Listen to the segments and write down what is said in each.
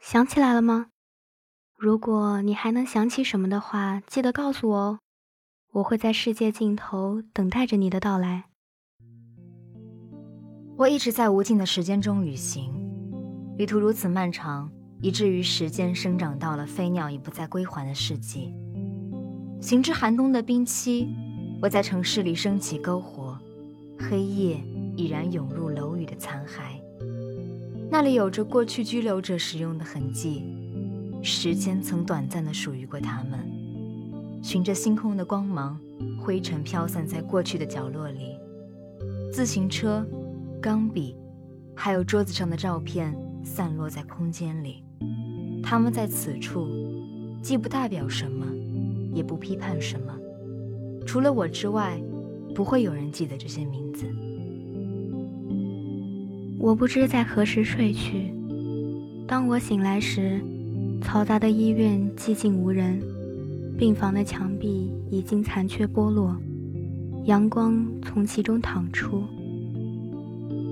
想起来了吗？如果你还能想起什么的话，记得告诉我哦。我会在世界尽头等待着你的到来。我一直在无尽的时间中旅行，旅途如此漫长，以至于时间生长到了飞鸟已不再归还的世纪。行至寒冬的冰期，我在城市里升起篝火，黑夜已然涌入楼宇的残骸。那里有着过去居留者使用的痕迹，时间曾短暂的属于过他们。循着星空的光芒，灰尘飘散在过去的角落里。自行车、钢笔，还有桌子上的照片散落在空间里。他们在此处，既不代表什么，也不批判什么。除了我之外，不会有人记得这些名字。我不知在何时睡去。当我醒来时，嘈杂的医院寂静无人，病房的墙壁已经残缺剥落，阳光从其中淌出。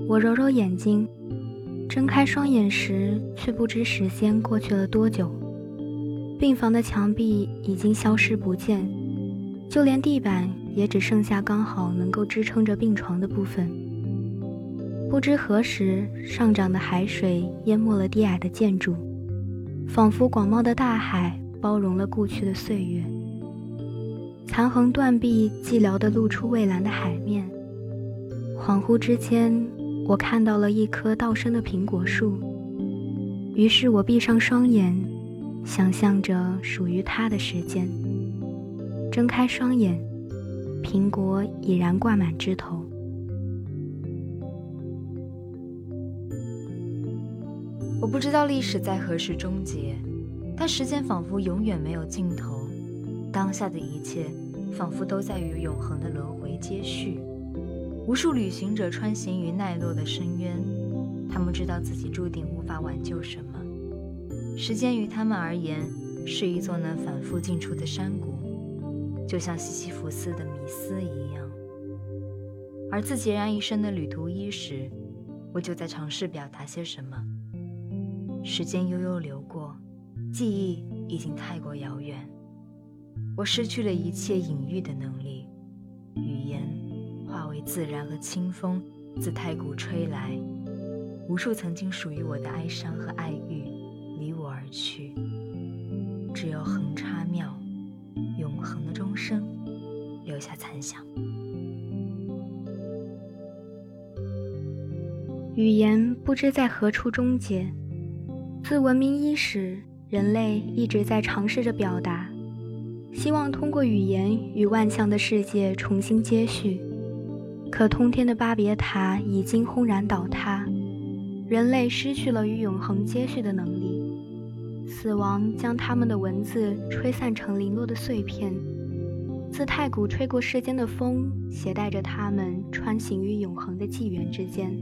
我揉揉眼睛，睁开双眼时，却不知时间过去了多久。病房的墙壁已经消失不见，就连地板也只剩下刚好能够支撑着病床的部分。不知何时，上涨的海水淹没了低矮的建筑，仿佛广袤的大海包容了故去的岁月。残垣断壁，寂寥地露出蔚蓝的海面。恍惚之间，我看到了一棵倒生的苹果树。于是我闭上双眼，想象着属于它的时间。睁开双眼，苹果已然挂满枝头。我不知道历史在何时终结，但时间仿佛永远没有尽头。当下的一切仿佛都在与永恒的轮回接续。无数旅行者穿行于奈落的深渊，他们知道自己注定无法挽救什么。时间于他们而言是一座能反复进出的山谷，就像西西弗斯的迷思一样。而自孑然一身的旅途伊始，我就在尝试表达些什么。时间悠悠流过，记忆已经太过遥远，我失去了一切隐喻的能力，语言化为自然和清风，自太古吹来，无数曾经属于我的哀伤和爱欲离我而去，只有横插庙，永恒的钟声留下残响。语言不知在何处终结。自文明伊始，人类一直在尝试着表达，希望通过语言与万象的世界重新接续。可通天的巴别塔已经轰然倒塌，人类失去了与永恒接续的能力。死亡将他们的文字吹散成零落的碎片，自太古吹过世间的风，携带着他们穿行于永恒的纪元之间。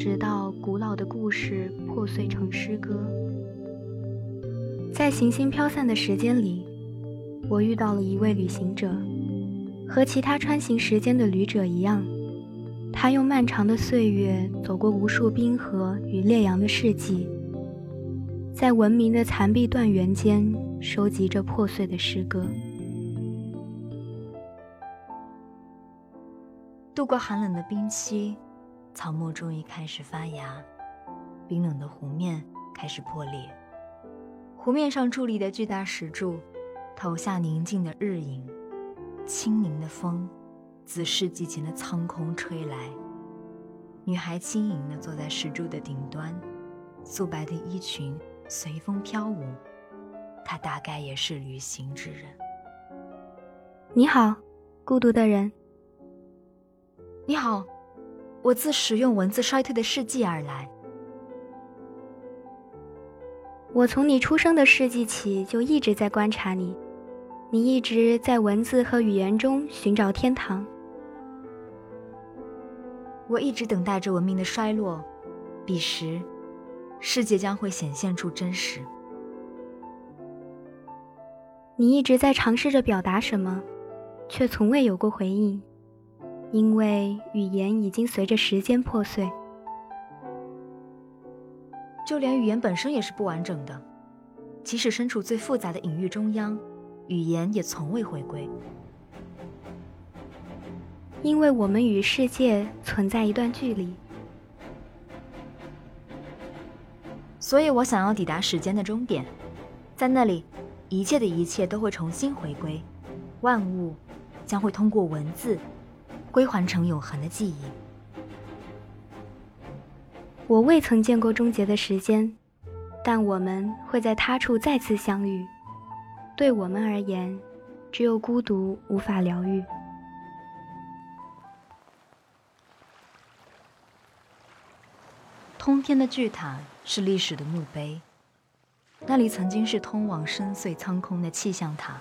直到古老的故事破碎成诗歌，在行星飘散的时间里，我遇到了一位旅行者，和其他穿行时间的旅者一样，他用漫长的岁月走过无数冰河与烈阳的世纪，在文明的残壁断垣间收集着破碎的诗歌。度过寒冷的冰期。草木终于开始发芽，冰冷的湖面开始破裂。湖面上矗立的巨大石柱，投下宁静的日影。轻盈的风自世纪前的苍空吹来。女孩轻盈地坐在石柱的顶端，素白的衣裙随风飘舞。她大概也是旅行之人。你好，孤独的人。你好。我自使用文字衰退的世纪而来。我从你出生的世纪起就一直在观察你，你一直在文字和语言中寻找天堂。我一直等待着文明的衰落，彼时，世界将会显现出真实。你一直在尝试着表达什么，却从未有过回应。因为语言已经随着时间破碎。就连语言本身也是不完整的。即使身处最复杂的隐喻中央，语言也从未回归。因为我们与世界存在一段距离，所以我想要抵达时间的终点，在那里，一切的一切都会重新回归，万物将会通过文字归还成永恒的记忆。我未曾见过终结的时间，但我们会在他处再次相遇。对我们而言，只有孤独无法疗愈。通天的巨塔是历史的墓碑，那里曾经是通往深邃苍空的气象塔。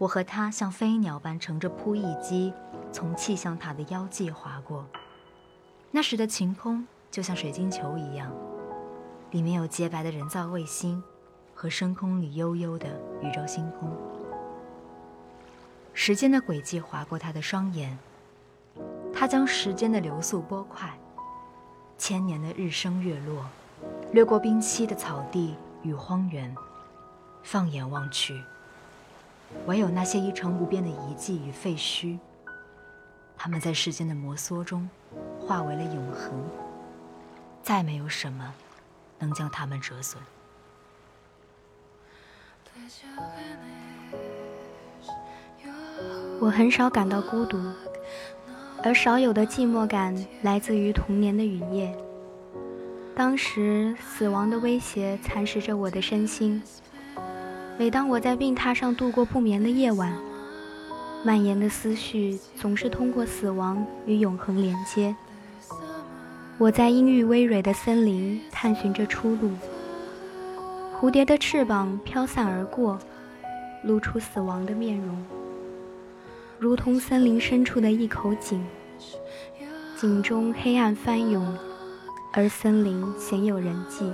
我和他像飞鸟般乘着扑翼机，从气象塔的腰际划过。那时的晴空就像水晶球一样，里面有洁白的人造卫星和深空里悠悠的宇宙星空。时间的轨迹划过他的双眼，他将时间的流速拨快。千年的日升月落，掠过冰期的草地与荒原，放眼望去，唯有那些一成不变的遗迹与废墟。它们在时间的摩挲中化为了永恒，再没有什么能将它们折损。我很少感到孤独。而少有的寂寞感来自于童年的雨夜。当时，死亡的威胁蚕食着我的身心。每当我在病榻上度过不眠的夜晚，蔓延的思绪总是通过死亡与永恒连接。我在阴郁葳蕤的森林探寻着出路。蝴蝶的翅膀飘散而过，露出死亡的面容。如同森林深处的一口井，井中黑暗翻涌，而森林鲜有人迹，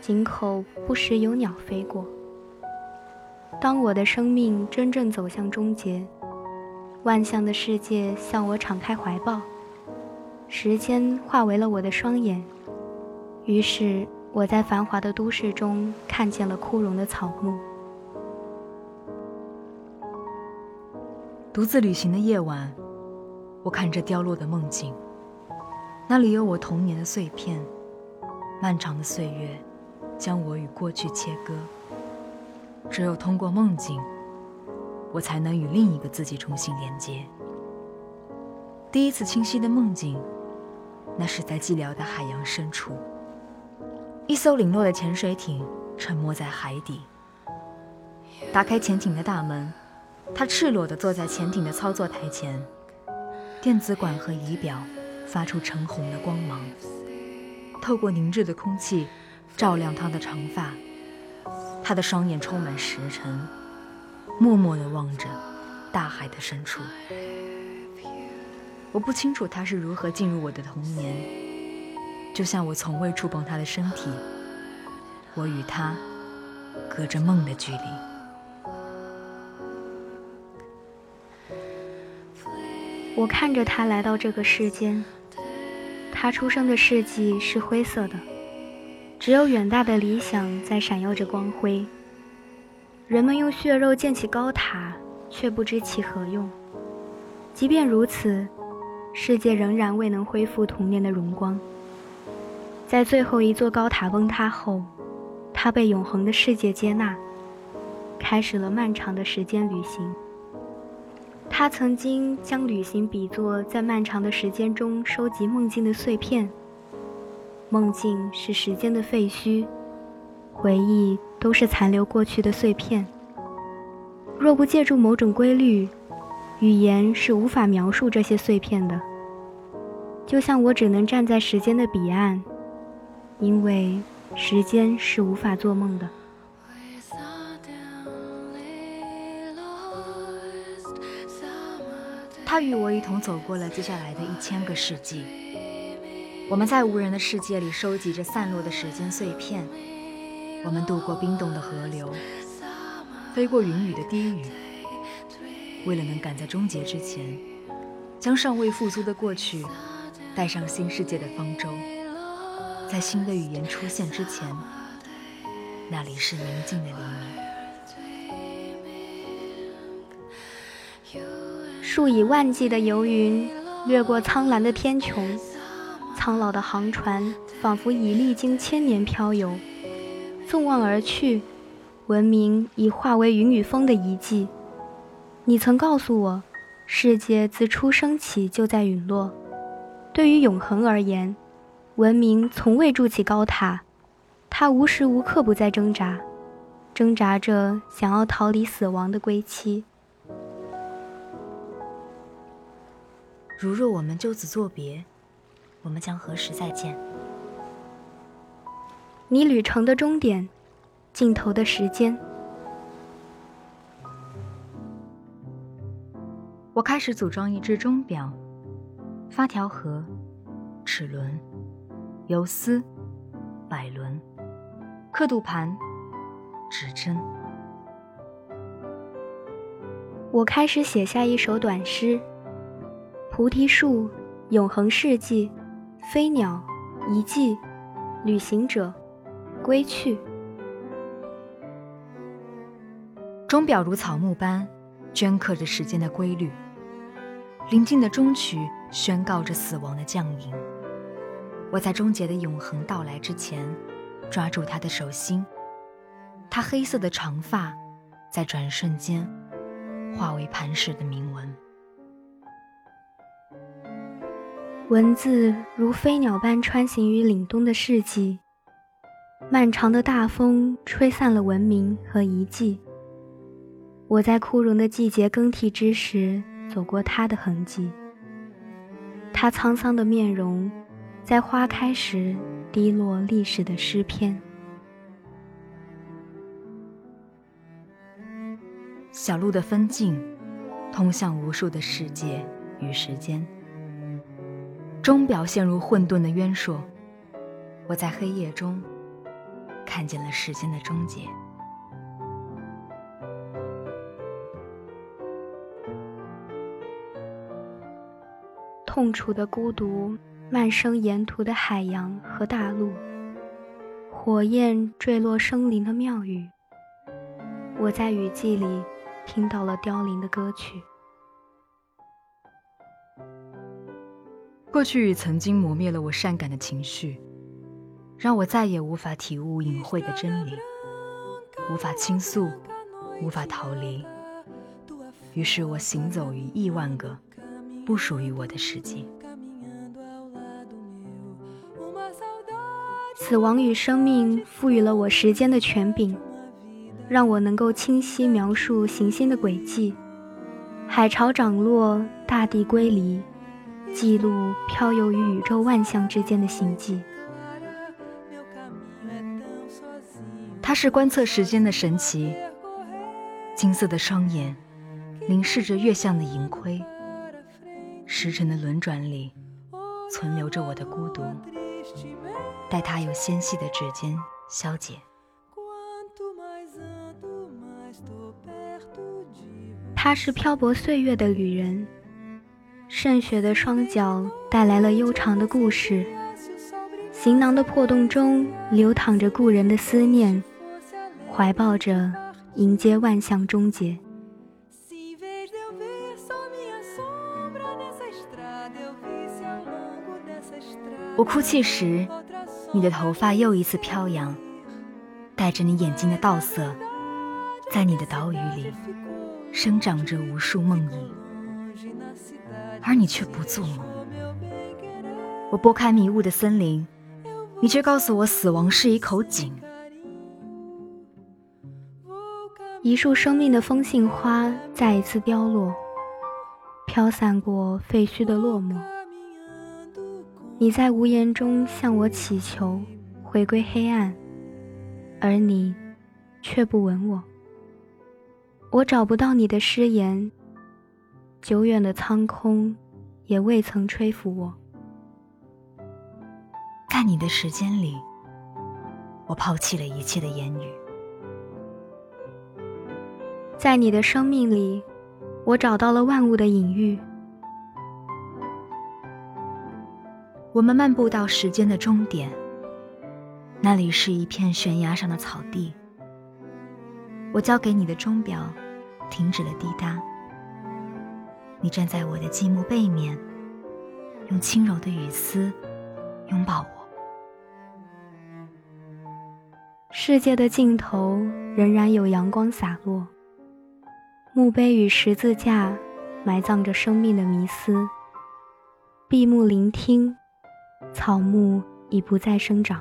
井口不时有鸟飞过。当我的生命真正走向终结，万象的世界向我敞开怀抱，时间化为了我的双眼，于是我在繁华的都市中看见了枯荣的草木。独自旅行的夜晚，我看着凋落的梦境，那里有我童年的碎片。漫长的岁月将我与过去切割，只有通过梦境，我才能与另一个自己重新连接。第一次清晰的梦境，那是在寂寥的海洋深处，一艘零落的潜水艇沉没在海底。打开潜艇的大门。他赤裸地坐在潜艇的操作台前，电子管和仪表发出橙红的光芒，透过凝滞的空气照亮他的长发。他的双眼充满时辰，默默地望着大海的深处。我不清楚他是如何进入我的童年，就像我从未触碰他的身体，我与他隔着梦的距离。我看着他来到这个世间，他出生的世纪是灰色的，只有远大的理想在闪耀着光辉。人们用血肉建起高塔，却不知其何用。即便如此，世界仍然未能恢复童年的荣光。在最后一座高塔崩塌后，他被永恒的世界接纳，开始了漫长的时间旅行。他曾经将旅行比作在漫长的时间中收集梦境的碎片。梦境是时间的废墟，回忆都是残留过去的碎片。若不借助某种规律，语言是无法描述这些碎片的。就像我只能站在时间的彼岸，因为时间是无法做梦的。他与我一同走过了接下来的一千个世纪。我们在无人的世界里收集着散落的时间碎片。我们渡过冰冻的河流，飞过云雨的低语，为了能赶在终结之前，将尚未复苏的过去带上新世界的方舟。在新的语言出现之前，那里是宁静的黎明。数以万计的游云掠过苍蓝的天穹，苍老的航船仿佛已历经千年漂游，纵望而去，文明已化为云与风的遗迹。你曾告诉我，世界自出生起就在陨落。对于永恒而言，文明从未筑起高塔，它无时无刻不在挣扎，挣扎着想要逃离死亡的归期。如若我们就此作别，我们将何时再见？你旅程的终点，尽头的时间。我开始组装一只钟表。发条盒、齿轮、游丝、摆轮、刻度盘、指针。我开始写下一首短诗：菩提树、永恒世纪、飞鸟、遗迹、旅行者、归去。钟表如草木般镌刻着时间的规律。临近的终曲宣告着死亡的降临。我在终结的永恒到来之前，抓住他的手心。他黑色的长发，在转瞬间化为磐石的铭文。文字如飞鸟般穿行于凛冬的世纪。漫长的大风吹散了文明和遗迹。我在枯荣的季节更替之时。走过他的痕迹，他沧桑的面容，在花开时滴落历史的诗篇。小路的分镜，通向无数的世界与时间。钟表陷入混沌的渊硕，我在黑夜中看见了时间的终结。痛楚的孤独，漫生沿途的海洋和大陆。火焰坠落生灵的庙宇。我在雨季里听到了凋零的歌曲。过去曾经磨灭了我善感的情绪，让我再也无法体悟隐晦的真理，无法倾诉，无法逃离。于是我行走于亿万个。不属于我的世界。死亡与生命赋予了我时间的权柄，让我能够清晰描述行星的轨迹，海潮涨落，大地归离，记录漂游于宇宙万象之间的行迹。它是观测时间的神奇，金色的双眼凝视着月相的盈亏。时辰的轮转里，存留着我的孤独，待它用纤细的指尖消解。她是漂泊岁月的旅人，渗血的双脚带来了悠长的故事，行囊的破洞中流淌着故人的思念，怀抱着迎接万象终结。我哭泣时，你的头发又一次飘扬，带着你眼睛的倒色，在你的岛屿里生长着无数梦呓，而你却不做梦。我拨开迷雾的森林，你却告诉我死亡是一口井。一束生命的风信花再一次凋落，飘散过废墟的落寞。你在无言中向我祈求回归黑暗，而你却不吻我。我找不到你的誓言，久远的苍空也未曾吹拂我。在你的时间里，我抛弃了一切的言语；在你的生命里，我找到了万物的隐喻。我们漫步到时间的终点，那里是一片悬崖上的草地。我交给你的钟表停止了滴答。你站在我的寂寞背面，用轻柔的雨丝拥抱我。世界的尽头仍然有阳光洒落。墓碑与十字架埋葬着生命的迷思。闭目聆听，草木已不再生长。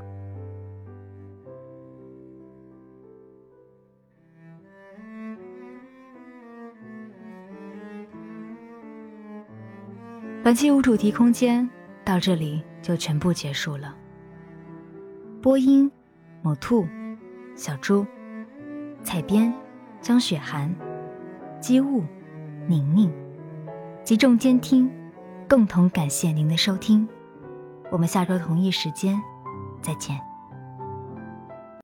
本期无主题空间到这里就全部结束了。播音：某兔、小猪、采编：江雪涵、机务：宁宁，集众监听，共同感谢您的收听。我们下周同一时间再见。